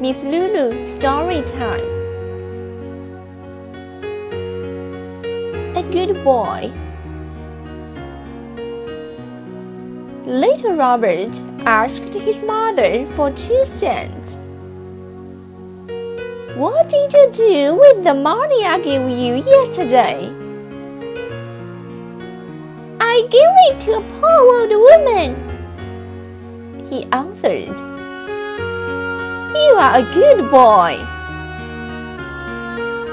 Miss Lulu Story Time. A good boy. Little Robert asked his mother for two cents. What did you do with the money I gave you yesterday? I gave it to a poor old woman, he answered. You are a good boy,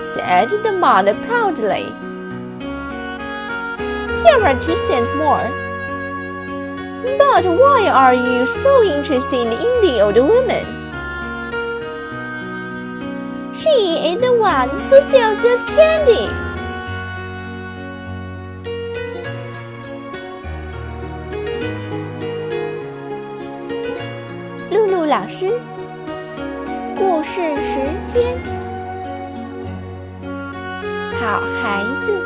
said the mother proudly. Here are two cents more. But why are you so interested in the old woman? She is the one who sells this candy. Lulu 老师。故事时间。好孩子，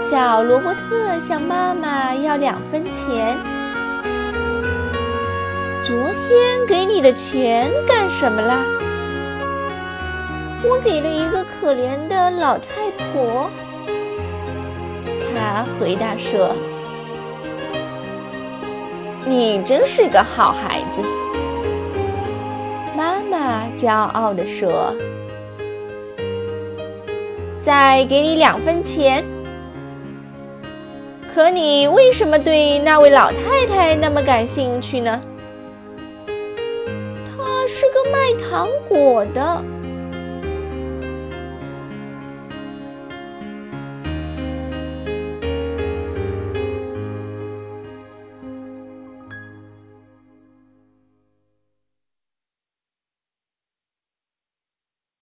小罗伯特向妈妈要两分钱。昨天给你的钱干什么啦？我给了一个可怜的老太婆。他回答说。你真是个好孩子，骄傲地说。再给你两分钱。可你为什么对那位老太太那么感兴趣呢？她是个卖糖果的。